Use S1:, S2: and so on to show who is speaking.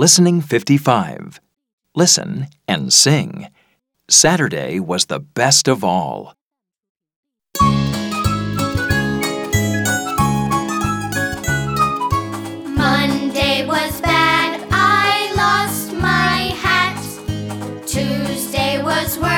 S1: Listening 55. Listen and sing. Saturday was the best of all. Monday was bad. I lost my hat. Tuesday was worse.